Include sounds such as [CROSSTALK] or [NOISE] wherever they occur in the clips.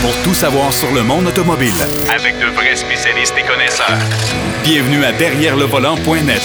pour tout savoir sur le monde automobile. Avec de vrais spécialistes et connaisseurs. Bienvenue à Derrière le volant.net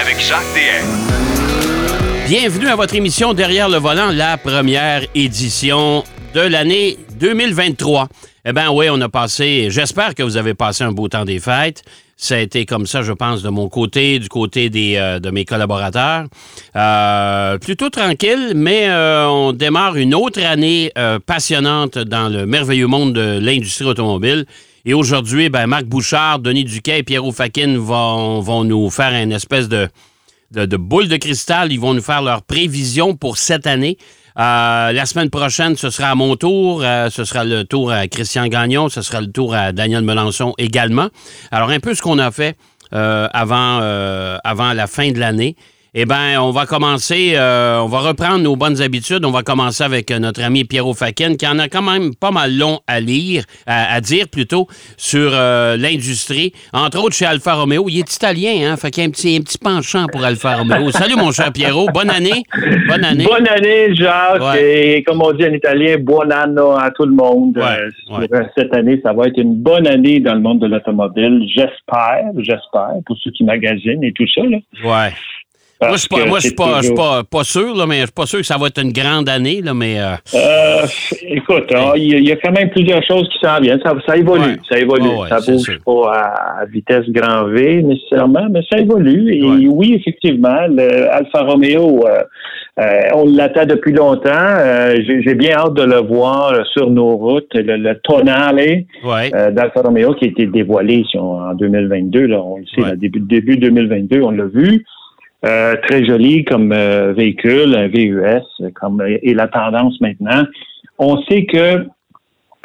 Avec Jacques DM. Bienvenue à votre émission Derrière le volant, la première édition de l'année 2023. Eh bien oui, on a passé, j'espère que vous avez passé un beau temps des fêtes. Ça a été comme ça, je pense, de mon côté, du côté euh, de mes collaborateurs. Euh, plutôt tranquille, mais euh, on démarre une autre année passionnante dans le merveilleux monde de l'industrie automobile. Et aujourd'hui, ben, Marc Bouchard, Denis Duquet et Fakin vont, nous faire une espèce de, de, de boule de cristal. Ils vont nous faire leurs prévisions pour cette année. Euh, la semaine prochaine, ce sera à mon tour. Euh, ce sera le tour à Christian Gagnon. Ce sera le tour à Daniel Melançon également. Alors, un peu ce qu'on a fait euh, avant, avant la fin de l'année. Eh bien, on va commencer, euh, on va reprendre nos bonnes habitudes. On va commencer avec euh, notre ami Pierrot Faken, qui en a quand même pas mal long à lire, à, à dire plutôt, sur euh, l'industrie. Entre autres, chez Alfa Romeo. Il est italien, hein? Fait qu'il y a un petit, un petit penchant pour Alfa Romeo. Salut, mon cher Pierrot. Bonne année. Bonne année. Bonne année, Jacques. Ouais. Et comme on dit en italien, buon anno à tout le monde. Ouais, Euh, euh, Cette année, ça va être une bonne année dans le monde de l'automobile. J'espère, j'espère, pour ceux qui magasinent et tout ça. Là, Ouais. Moi, je je suis pas, toujours- pas, pas sûr, là, mais je suis pas sûr que ça va être une grande année, là, mais euh, Euh, écoute, hein, il y, a- il y a quand même plusieurs choses qui s'en viennent. Ça, ça évolue, Ouais. ça évolue. Ouais, ouais, ça bouge sûr. pas à, vitesse grand V nécessairement, mais ça évolue. Et Ouais. oui, effectivement, le Alfa Romeo, euh, euh, on l'attend depuis longtemps. J'ai bien hâte de le voir sur nos routes. Le, le Tonale d'Alfa Romeo qui a été dévoilé si on- en 2022. Là, on le sait, là, début, début 2022, on l'a vu. Euh, très joli comme euh, véhicule, un VUS, comme et la tendance maintenant. On sait que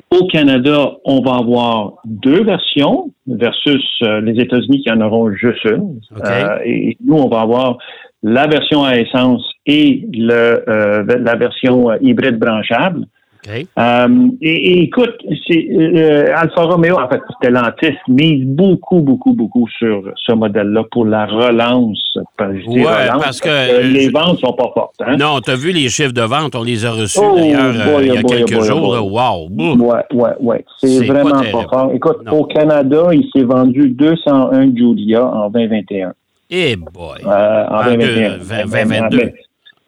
au Canada, on va avoir deux versions versus euh, les États-Unis qui en auront juste une. Euh, et nous, on va avoir la version à essence et le, euh, la version euh, hybride branchable. Euh, et, et écoute, euh, Alfa Romeo, en fait, Stellantis mise beaucoup, beaucoup, beaucoup sur ce modèle-là pour la relance. Je dis Ouais, relance parce que, les ventes sont pas fortes. Hein? Non, t'as vu les chiffres de vente, on les a reçus Oh, d'ailleurs euh, il y a oh boy, quelques oh boy, jours. boy. Wow! Ouais, ouais, ouais. C'est vraiment pas fort. Écoute, Non. au Canada, il s'est vendu 201 Giulia en 2021. Eh boy! En Ah, 2021. deux, 20, 2022.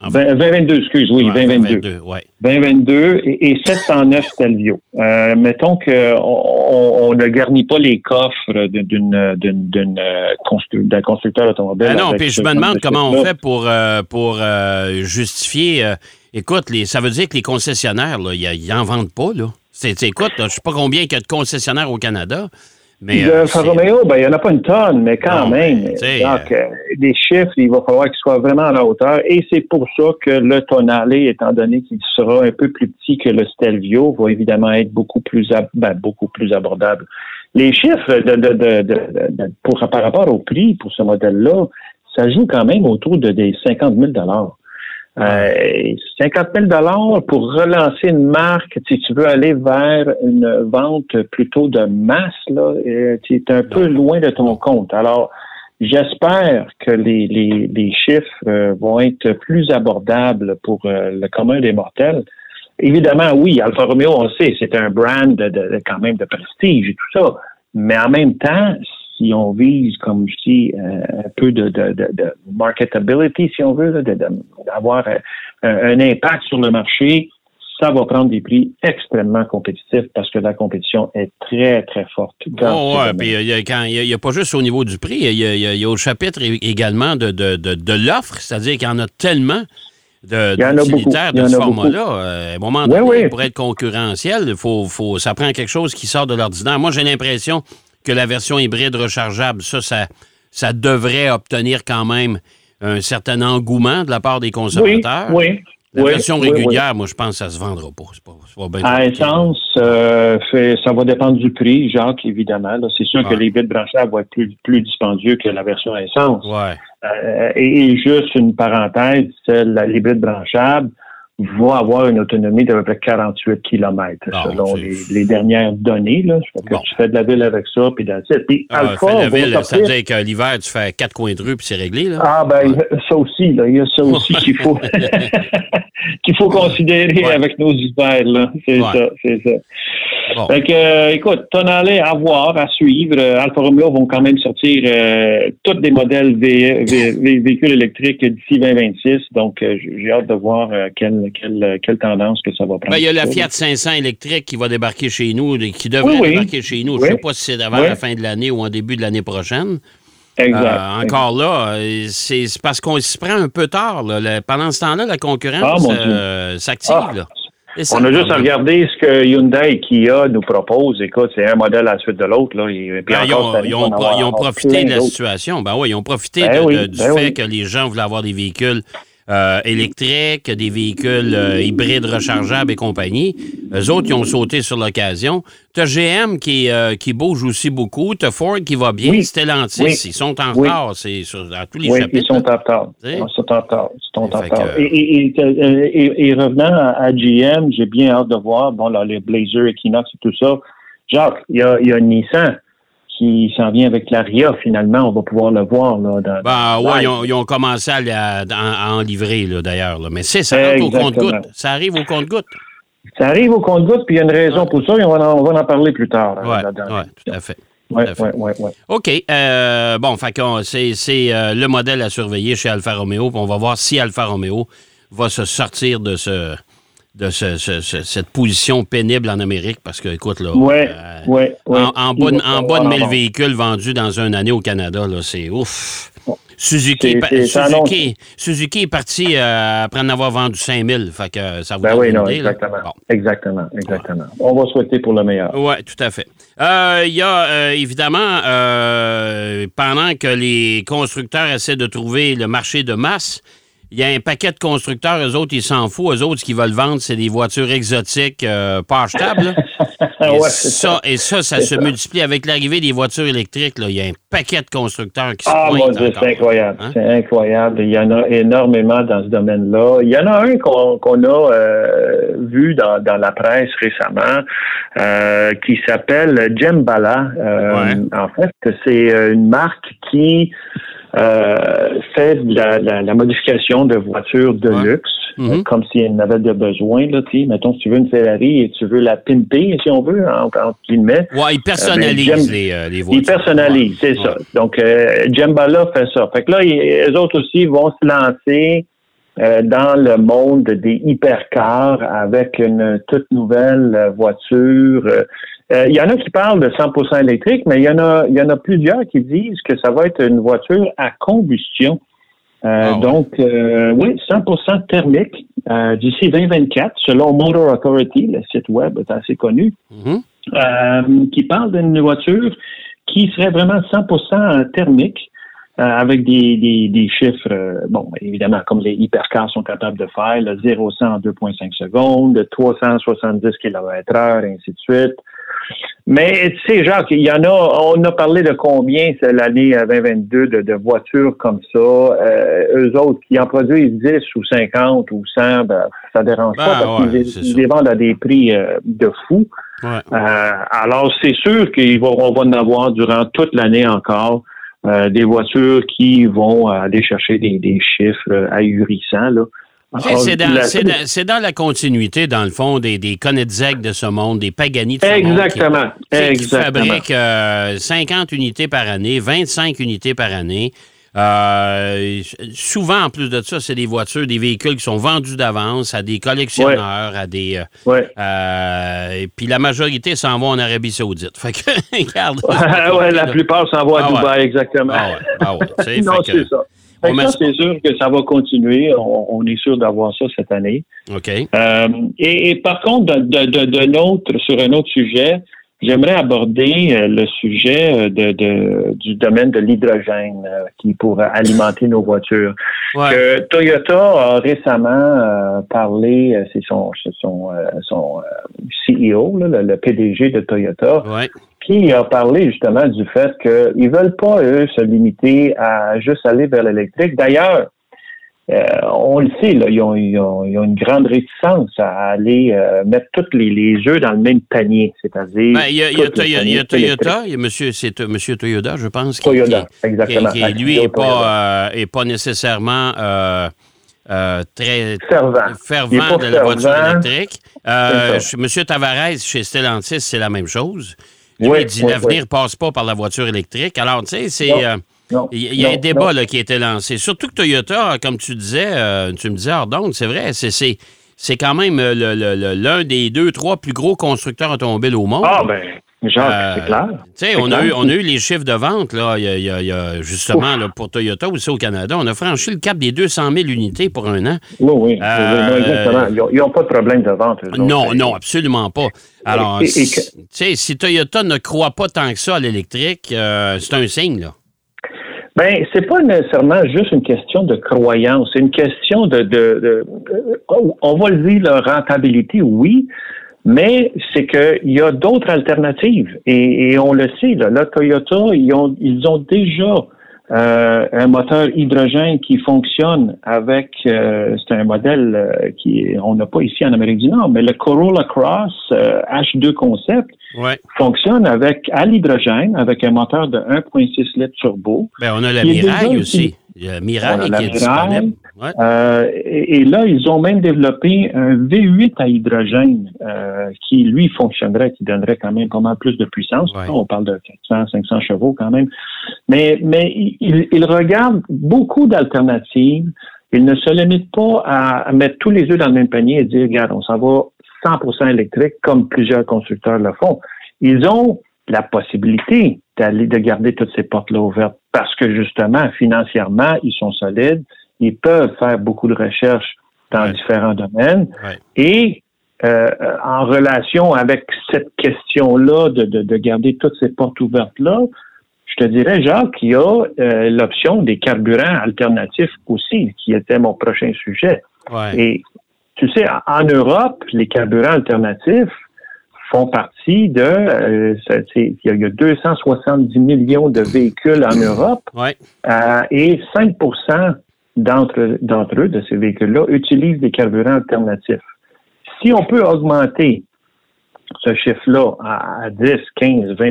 En 20, 2022, excuse, oui, Ouais, 2022. ouais. 2022 et, et 709 Stelvio. Euh, mettons que on, ne garnit pas les coffres d'une euh, constru- d'un constructeur automobile. Ah non, puis je me demande de comment on fait pour, euh, pour euh, justifier. écoute, les, ça veut dire que les concessionnaires, ils ils en vendent pas, là. Écoute, là, je sais pas combien il y a de concessionnaires au Canada, mais. de euh, Alfa Romeo, ben, il n'y en a pas une tonne, mais quand Non, même. mais, Donc, euh, les chiffres, il va falloir qu'ils soient vraiment à la hauteur. Et c'est pour ça que le Tonale, étant donné qu'il sera un peu plus petit que le Stelvio, va évidemment être beaucoup plus, ben, beaucoup plus abordable. Les chiffres de, de, de, de- de- de- pour, par rapport au prix pour ce modèle-là, ça joue quand même autour de des 50 000 euh, 50 000 pour relancer une marque, si tu veux aller vers une vente plutôt de masse, là, euh, tu un peu loin de ton compte. Alors, j'espère que les, les, les chiffres euh, vont être plus abordables pour euh, le commun des mortels. Évidemment, oui, Alfa Romeo, on le sait, c'est un brand de- quand même de prestige et tout ça. Mais en même temps, si on vise, comme je dis, euh, un peu de, de, de, de marketability, si on veut, d'avoir euh, un, un impact sur le marché, ça va prendre des prix extrêmement compétitifs parce que la compétition est très, très forte. dans Oh, ouais, puis il y a, quand- il y a- pas juste au niveau du prix, il y a, y y au chapitre également de, de, de, de l'offre, c'est-à-dire qu'il y en a tellement de d'utilitaires de ce format-là. Euh, à un moment Oui, donné, oui. pour être concurrentiel, faut, faut, ça prend quelque chose qui sort de l'ordinaire. Moi, j'ai l'impression que la version hybride rechargeable, ça, ça, ça devrait obtenir quand même un certain engouement de la part des consommateurs. oui. La oui, version oui, oui. régulière, moi, je pense que ça se vendra pas. C'est pas, c'est pas bien À essence, euh, fait- ça va dépendre du prix, Jacques, évidemment. C'est sûr que les bits branchables vont être plus, plus dispendieux que la version à essence. Ouais. Euh, et, et juste une parenthèse, la l'hybride branchable va avoir une autonomie d'à peu près 48 km selon les, les dernières données. Là. Que Bon. Tu fais de la ville avec ça, puis dans Puis Ah, Alpha la ville, ça veut dire que l'hiver, tu fais quatre coins de rue puis c'est réglé, là. Ah ben ça aussi, là, il y a ça aussi qu'il faut [LAUGHS] [LAUGHS] qu'il faut considérer Ouais. avec nos hivers, là. C'est Ouais. ça, c'est ça. Fait que, euh, écoute, Tonale à voir, à suivre. Euh, Alfa Romeo vont quand même sortir euh, tous des modèles vé- vé- vé- véhicules électriques d'ici 2026. Donc, j'ai hâte de voir quelle, quelle, quelle tendance que ça va prendre. Ben, il y a la Fiat 500 électrique qui va débarquer chez nous, qui devrait Oui, oui. débarquer chez nous. Je ne sais pas si c'est avant la fin de l'année ou en début de l'année prochaine. Exact. Euh, encore là, c'est parce qu'on s'y prend un peu tard. là. Pendant ce temps-là, la Ah, concurrence euh, s'active. Ah. Ça On a juste à regarder ce que Hyundai et Kia nous proposent. Écoute, c'est un modèle à la suite de l'autre. Là. Et, puis Ben, ils, ont, ils avoir ils profité de la situation. Ben oui, ils ont profité Ben de- oui, de- du ben fait oui. que les gens voulaient avoir des véhicules euh, électriques, des véhicules euh, hybrides rechargeables et compagnie. Eux autres, ils ont sauté sur l'occasion. Tu as GM qui, euh, qui bouge aussi beaucoup. Tu as Ford qui va bien. Oui. Stellantis, Oui. ils sont en Oui. retard. C'est sur, dans tous les Oui, chapitres. ils sont en retard. Ils sont en retard. Ils sont en retard. que- Et, et, et, euh, et- et revenant à, GM, j'ai bien hâte de voir, bon, là, les Blazer, Equinox et tout ça. Jacques, il y a, il y a Nissan qui s'en vient avec la RIA, finalement. On va pouvoir le voir, là. Dans, Ben, ouais, ils ont, ils ont commencé à, en livrer, là, d'ailleurs. Mais c'est ça rentre au compte-goutte. Ça arrive au compte-goutte. Ça arrive au compte-goutte, puis il y a une raison pour ça, et on va en, on va en parler plus tard. Oui, ouais, tout à fait. Ouais, ouais, ouais. OK. euh, bon, c'est c'est, euh, le modèle à surveiller chez Alfa Romeo. puis on va voir si Alfa Romeo va se sortir de ce de ce- ce- ce- cette position pénible en Amérique parce que, écoute, là, Ouais, euh, ouais, ouais. en, bas de- va en falloir bas de en 1000 avoir. véhicules vendus dans une année au Canada, là, c'est ouf. Suzuki, annonce- Suzuki, Suzuki est parti euh, après en avoir vendu 5000. Fait que euh, ça vous Ben oui, non, idée, exactement. Bon. Exactement, exactement. On va souhaiter pour le meilleur. Oui, tout à fait. Euh, Il y a euh, évidemment, pendant que les constructeurs essaient de trouver le marché de masse, il y a un paquet de constructeurs, eux autres, ils s'en foutent. Eux autres, ce qu'ils veulent vendre, c'est des voitures exotiques euh, pas achetables. Ah [LAUGHS] Et, ouais, c'est ça, et ça, ça se multiplie avec l'arrivée des voitures électriques. là. Il y a un paquet de constructeurs qui se Ah, mon Dieu, c'est incroyable. Hein? C'est incroyable. Il y en a énormément dans ce domaine-là. Il y en a un qu'on qu'on a euh, vu dans, dans la presse récemment euh, qui s'appelle Jembala. Euh, Ouais. En fait, c'est euh, une marque qui euh, fait de la, la- la modification de voitures de Ouais. luxe, Mhm. euh, comme s'il y en avait de besoin. Là. Mettons, si tu veux une Ferrari et tu veux la pimper, si on veut, en, entre guillemets. Ouais, ils personnalisent Euh, ben, les, euh, les voitures. Ils personnalisent, c'est Ouais. ça. Donc, Jembala fait ça. Fait que là, eux autres aussi vont se lancer dans le monde des hypercars avec une toute nouvelle voiture. Euh, Il y en a qui parlent de 100% électrique, mais il y en a, il y en a plusieurs qui disent que ça va être une voiture à combustion. Euh, Ah ouais. Donc, euh, oui, 100% thermique euh, d'ici 2024, selon Motor Authority, le site web est assez connu Mhm. euh, qui parle d'une voiture qui serait vraiment 100% thermique euh, avec des, des, des chiffres, bon, évidemment, comme les hypercars sont capables de faire, le 0-100 en 2,5 secondes, de 370 km/h, et ainsi de suite. Mais tu sais, Jacques, il y en a, on a parlé de combien c'est l'année euh, 2022 de, de voitures comme ça. Euh, eux autres qui en produisent 10 ou 50 ou 100, ben, ça dérange Ben, pas parce ouais, qu'ils les vendent à des prix euh, de fou. Ouais. Euh, alors, c'est sûr qu'on va en avoir durant toute l'année encore euh, des voitures qui vont aller chercher des, des chiffres euh, ahurissants. Là. Sais, Alors, C'est dans, la- c'est dans- c'est dans la continuité, dans le fond, des, des Koenigsegg de ce monde, des Pagani de ce monde. qui- Exactement. qui Exactement. fabriquent euh, 50 unités par année, 25 unités par année. Euh, souvent, en plus de ça, c'est des voitures, des véhicules qui sont vendus d'avance à des collectionneurs, à des. euh, Ouais. euh, et puis la majorité s'en va en Arabie Saoudite. Fait que, [LAUGHS] regarde. [LAUGHS] ouais, la plupart s'en vont à Ah. Dubaï, exactement. Ah ah [LAUGHS] non, c'est ça. C'est sûr que ça va continuer. On, on est sûr d'avoir ça cette année. OK. Euh, et, et par contre, de, sur un autre sujet, j'aimerais aborder euh, le sujet euh, de, de- du domaine de l'hydrogène qui pourrait alimenter nos voitures. Ouais. Que Toyota a récemment parlé, c'est son, son, son CEO, le PDG de Toyota, Ouais. Qui a parlé justement du fait qu'ils veulent pas, eux, se limiter à juste aller vers l'électrique. D'ailleurs, euh, on le sait, là, ils, ont, ils, ont, ils ont une grande réticence à aller euh, mettre tous les, les œufs dans le même panier, c'est-à-dire... Ben, Il y a, y y Toyota, il y a monsieur, c'est euh, monsieur Toyoda, je pense. qui- Toyota, qui- exactement. qui, qui, lui, n'est pas, euh, est pas nécessairement très Fervent. Fervent de la voiture électrique. Monsieur Tavares, chez Stellantis, c'est la même chose. Lui, Oui, il dit oui, l'avenir passe pas par la voiture électrique. Alors, tu sais, c'est. Euh, il y a- non, un débat là, qui a été lancé. Surtout que Toyota, comme tu disais, euh, tu me disais, donc c'est vrai, c'est, c'est, c'est quand même euh, l'un des deux, trois plus gros constructeurs automobiles au monde. Ah, ben, Euh, c'est clair. Tu sais, on, a eu- on a eu les chiffres de vente, là, il y a, il y a- il y a justement, là, pour Toyota, aussi au Canada. On a franchi le cap des 200 000 unités pour un an. Oui, oui. Euh, exactement. Ils n'ont pas de problème de vente. eux autres. Non, non, absolument pas. Alors, tu sais, si Toyota ne croit pas tant que ça à l'électrique, euh, c'est un signe, là. Ben, c'est pas nécessairement juste une question de croyance, c'est une question de, de, de- euh, on va le dire, la rentabilité, oui, mais c'est qu'il y a d'autres alternatives et, et on le sait. Là, là, Toyota, ils ont, ils ont déjà euh, un moteur hydrogène qui fonctionne avec, euh, c'est un modèle euh, qui on n'a pas ici en Amérique du Nord, mais le Corolla Cross euh, H2 Concept Ouais. fonctionne avec à l'hydrogène avec un moteur de 1.6 litres turbo. Ben, on a la Il est Miraille déjà aussi. A qui est disponible. Ouais. Euh, et, et là, ils ont même développé un V8 à hydrogène euh, qui, lui, fonctionnerait, qui donnerait quand même pas mal plus de puissance. Ouais. On parle de 400, 500 chevaux quand même. Mais, mais il, il regarde beaucoup d'alternatives. Il ne se limite pas à, à mettre tous les œufs dans le même panier et dire, regarde, on s'en va 100% électrique comme plusieurs constructeurs le font. Ils ont la possibilité d'aller de garder toutes ces portes-là ouvertes parce que justement, financièrement, ils sont solides, ils peuvent faire beaucoup de recherches dans Ouais. différents domaines Ouais. et euh, en relation avec cette question-là de, de, de garder toutes ces portes ouvertes-là, je te dirais, Jacques, qu'il y a euh, l'option des carburants alternatifs aussi, qui était mon prochain sujet. Ouais. Et tu sais, en- Europe, les carburants alternatifs font partie de, euh, il y a- il y a 270 millions de véhicules en Europe Ouais. et 5 d'entre d'entre eux, de ces véhicules-là, utilisent des carburants alternatifs. Si on peut augmenter ce chiffre-là à, à 10, 15, 20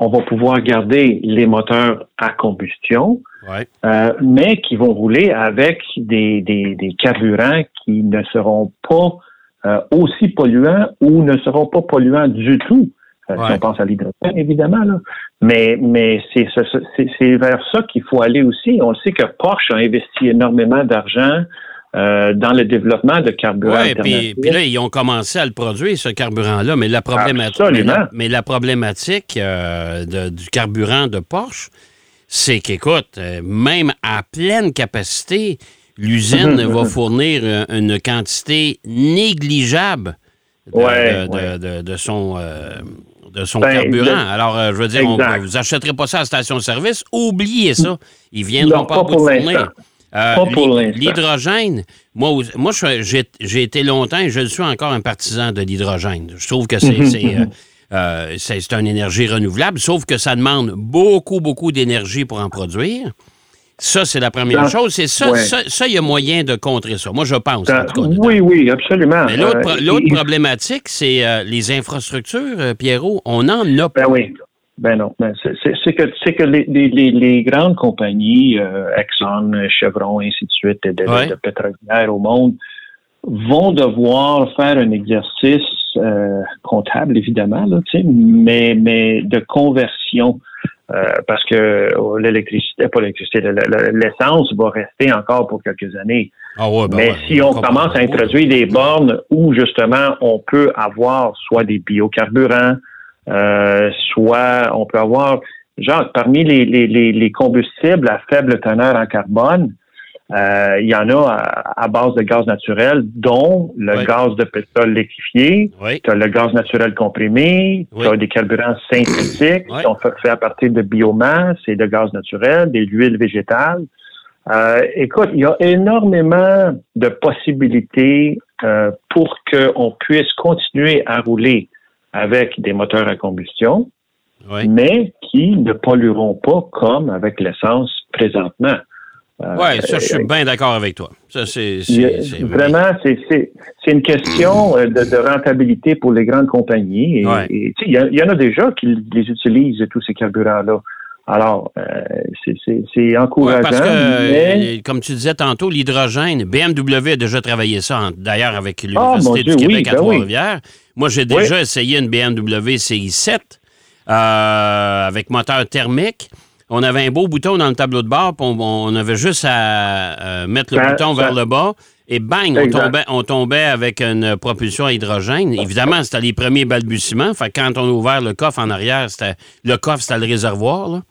on va pouvoir garder les moteurs à combustion, Ouais. euh, mais qui vont rouler avec des, des, des carburants qui ne seront pas euh, aussi polluants ou ne seront pas polluants du tout. Euh, Si Ouais. on pense à l'hydrogène, évidemment. Là. Mais, mais c'est ce- ce- c'est- c'est vers ça qu'il faut aller aussi. On le sait que Porsche a investi énormément d'argent euh, dans le développement de carburants Ouais, puis, là, ils ont commencé à le produire, ce carburant-là, mais la problématique, mais la, mais la problématique euh, de- du carburant de Porsche, c'est qu'écoute, même à pleine capacité, l'usine [LAUGHS] va fournir une quantité négligeable de, Ouais, de- ouais. de- de son, euh, de son Ben, carburant. Alors, euh, je veux dire, on- vous n'achèterez pas ça à la station-service, oubliez ça. Ils viendront Non, pas, pas bout pour de. Euh. L'hydrogène, moi, moi j'ai été longtemps et je suis encore un partisan de l'hydrogène. Je trouve que c'est c'est, euh, euh, c'est une énergie renouvelable, sauf que ça demande beaucoup, beaucoup d'énergie pour en produire. Ça, c'est la première Dans- chose. C'est ça, ouais. ça, ça, il y a moyen de contrer ça. Moi, je pense. en tout cas, dedans. oui, oui, absolument. Mais l'autre pro- Euh, problématique, c'est euh, les infrastructures, euh, Pierrot. On en a pas. Ben oui. Ben non. Ben c'est- que, que les, les, les, les grandes compagnies, euh, Exxon, Chevron, ainsi de suite, de, de, Ouais. de pétrolières au monde, vont devoir faire un exercice comptable, évidemment, là, mais, mais de conversion. Euh, parce que oh, l'électricité, pas l'électricité, le- le- l'essence va rester encore pour quelques années. Ah ouais, ben Mais ouais, si on commence à introduire des bornes où justement on peut avoir soit des biocarburants, euh, soit on peut avoir, genre parmi les, les, les, les combustibles à faible teneur en carbone, euh, il y en a à, à base de gaz naturel, dont le gaz de pétrole liquéfié, Oui, tu as le gaz naturel comprimé, Oui. tu as des carburants synthétiques qui sont faits faits à partir de biomasse et de gaz naturel, des huiles végétales. Euh, écoute, il y a énormément de possibilités euh, pour qu'on puisse continuer à rouler avec des moteurs à combustion, oui. mais qui ne pollueront pas comme avec l'essence présentement. Euh, Oui, ça, je suis euh, bien d'accord avec toi. Ça, c'est. Vraiment, c'est une question euh, de, de rentabilité pour les grandes compagnies. Et, Ouais. il y, en a déjà qui les utilisent, tous ces carburants-là. Alors, euh, c'est- encourageant. Ouais, parce que, mais- comme tu disais tantôt, l'hydrogène, BMW a déjà travaillé ça, d'ailleurs, avec Ah, l'Université Dieu, du oui, Québec à ben oui. Trois-Rivières. Moi, j'ai déjà essayé une BMW CI7 euh, avec moteur thermique. On avait un beau bouton dans le tableau de bord, puis on, on avait juste à euh, mettre le Ça- bouton ça- vers le bas. Et bang, on tombait, on tombait avec une propulsion à hydrogène. Évidemment, c'était les premiers balbutiements. Fait que quand on a ouvert le coffre en arrière, c'était le coffre, c'était le réservoir. là.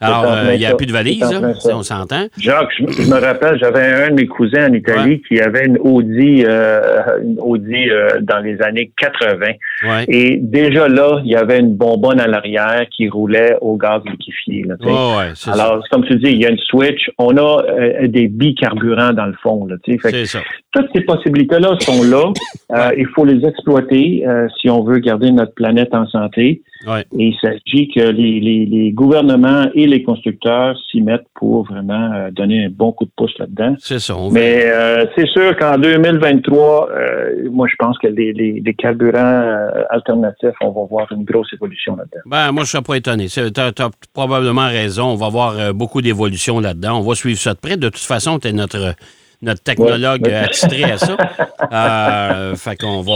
Alors, euh, il n'y a plus de valise, là, on s'entend. Jacques, je, je me rappelle, j'avais un de mes cousins en Italie qui avait une Audi, euh, une Audi euh, dans les années 80. Ouais. Et déjà là, il y avait une bonbonne à l'arrière qui roulait au gaz liquéfié. là, sais. Ouais, c'est ça. Alors, comme tu dis, il y a une switch. On a euh, des bicarburants dans le fond. Là. Fait ça. toutes ces possibilités-là sont là. [LAUGHS] Euh, il faut les exploiter euh, si on veut garder notre planète en santé. Ouais. Et il s'agit que les, les, les gouvernements et les constructeurs s'y mettent pour vraiment euh, donner un bon coup de pouce là-dedans. C'est ça. Mais euh, c'est sûr qu'en 2023, euh, moi je pense que les, carburants euh, alternatifs, on va voir une grosse évolution là-dedans. Ben, moi, je ne serais pas étonné. Tu as, probablement raison. On va voir beaucoup d'évolution là-dedans. On va suivre ça de près. De toute façon, tu es notre, notre technologue Ouais, ouais. attitré à ça. [LAUGHS] Euh, fait qu'on va.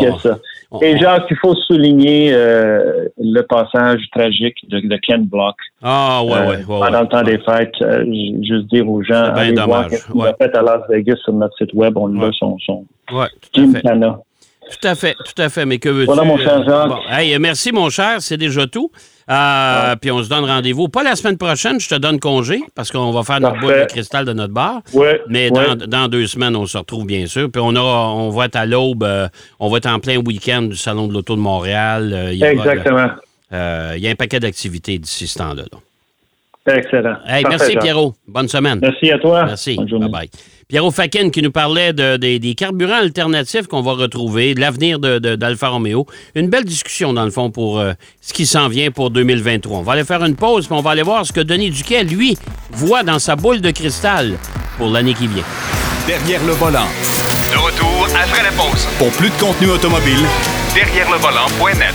On- Et Jacques, il faut souligner euh, le passage tragique de, de Ken Block Ah, ouais, euh, ouais, ouais, pendant ouais. le temps des fêtes. Euh, juste dire aux gens, allez voir dommage, ce qu'il ouais. a fait à Las Vegas sur notre site web. On Ouais. l'a son, son Ouais, tout à fait. Tout à fait, tout à fait. Mais que veux-tu? Voilà, mon cher euh, Jacques. bon, hey, merci, mon cher. C'est déjà tout. Euh, Puis on se donne rendez-vous. Pas la semaine prochaine, je te donne congé parce qu'on va faire notre Parfait. boule de cristal de notre bar. Ouais, Mais ouais. dans, dans deux semaines, on se retrouve bien sûr. Puis on, aura, on va être à l'aube, euh, on va être en plein week-end du Salon de l'Auto de Montréal. Euh, il y aura, Exactement. il y a un paquet d'activités d'ici ce temps-là. là. Excellent. Hey, Parfait, merci. Pierrot. Bonne semaine. Merci à toi. Merci. Bonne journée. Bye-bye. Pierrot Fakin qui nous parlait de- des- des carburants alternatifs qu'on va retrouver, de l'avenir de- d'Alfa Romeo. Une belle discussion, dans le fond, pour euh, ce qui s'en vient pour 2023. On va aller faire une pause, puis on va aller voir ce que Denis Duquet, lui, voit dans sa boule de cristal pour l'année qui vient. Derrière le volant. De retour après la pause. Pour plus de contenu automobile, Derrière le volant.net.